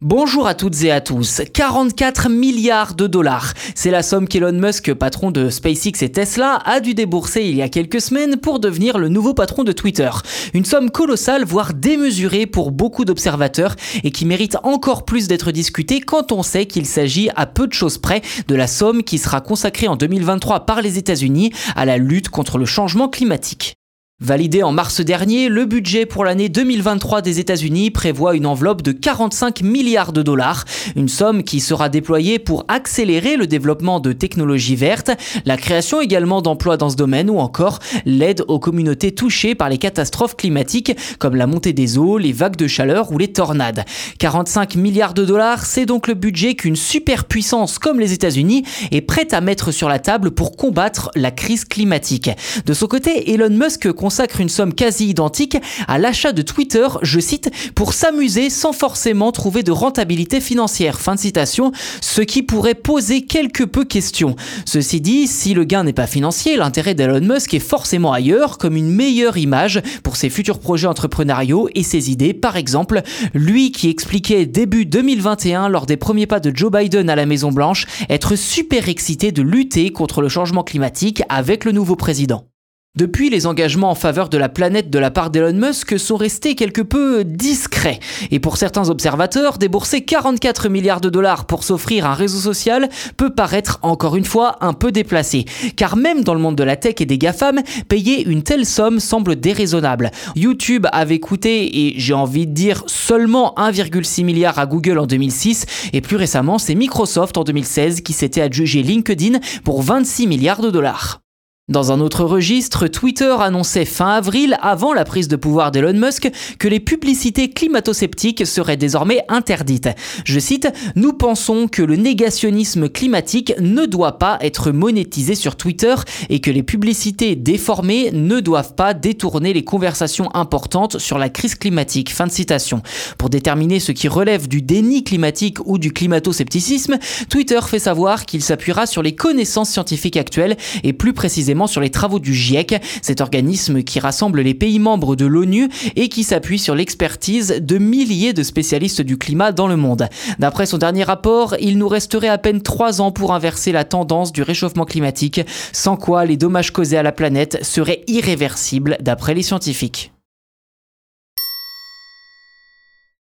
Bonjour à toutes et à tous. 44 milliards de dollars. C'est la somme qu'Elon Musk, patron de SpaceX et Tesla, a dû débourser il y a quelques semaines pour devenir le nouveau patron de Twitter. Une somme colossale, voire démesurée pour beaucoup d'observateurs et qui mérite encore plus d'être discutée quand on sait qu'il s'agit à peu de choses près de la somme qui sera consacrée en 2023 par les États-Unis à la lutte contre le changement climatique. Validé en mars dernier, le budget pour l'année 2023 des États-Unis prévoit une enveloppe de 45 milliards de dollars, une somme qui sera déployée pour accélérer le développement de technologies vertes, la création également d'emplois dans ce domaine ou encore l'aide aux communautés touchées par les catastrophes climatiques comme la montée des eaux, les vagues de chaleur ou les tornades. 45 milliards de dollars, c'est donc le budget qu'une superpuissance comme les États-Unis est prête à mettre sur la table pour combattre la crise climatique. De son côté, Elon Musk consacre une somme quasi identique à l'achat de Twitter, je cite, pour s'amuser sans forcément trouver de rentabilité financière. Fin de citation, ce qui pourrait poser quelque peu question. Ceci dit, si le gain n'est pas financier, l'intérêt d'Elon Musk est forcément ailleurs, comme une meilleure image pour ses futurs projets entrepreneuriaux et ses idées. Par exemple, lui qui expliquait début 2021 lors des premiers pas de Joe Biden à la Maison Blanche être super excité de lutter contre le changement climatique avec le nouveau président. Depuis, les engagements en faveur de la planète de la part d'Elon Musk sont restés quelque peu discrets. Et pour certains observateurs, débourser 44 milliards de dollars pour s'offrir un réseau social peut paraître encore une fois un peu déplacé. Car même dans le monde de la tech et des GAFAM, payer une telle somme semble déraisonnable. YouTube avait coûté, et j'ai envie de dire seulement 1,6 milliard à Google en 2006, et plus récemment c'est Microsoft en 2016 qui s'était adjugé LinkedIn pour 26 milliards de dollars. Dans un autre registre, Twitter annonçait fin avril, avant la prise de pouvoir d'Elon Musk, que les publicités climato-sceptiques seraient désormais interdites. Je cite, Nous pensons que le négationnisme climatique ne doit pas être monétisé sur Twitter et que les publicités déformées ne doivent pas détourner les conversations importantes sur la crise climatique. Fin de citation. Pour déterminer ce qui relève du déni climatique ou du climato-scepticisme, Twitter fait savoir qu'il s'appuiera sur les connaissances scientifiques actuelles et plus précisément sur les travaux du GIEC, cet organisme qui rassemble les pays membres de l'ONU et qui s'appuie sur l'expertise de milliers de spécialistes du climat dans le monde. D'après son dernier rapport, il nous resterait à peine trois ans pour inverser la tendance du réchauffement climatique, sans quoi les dommages causés à la planète seraient irréversibles d'après les scientifiques.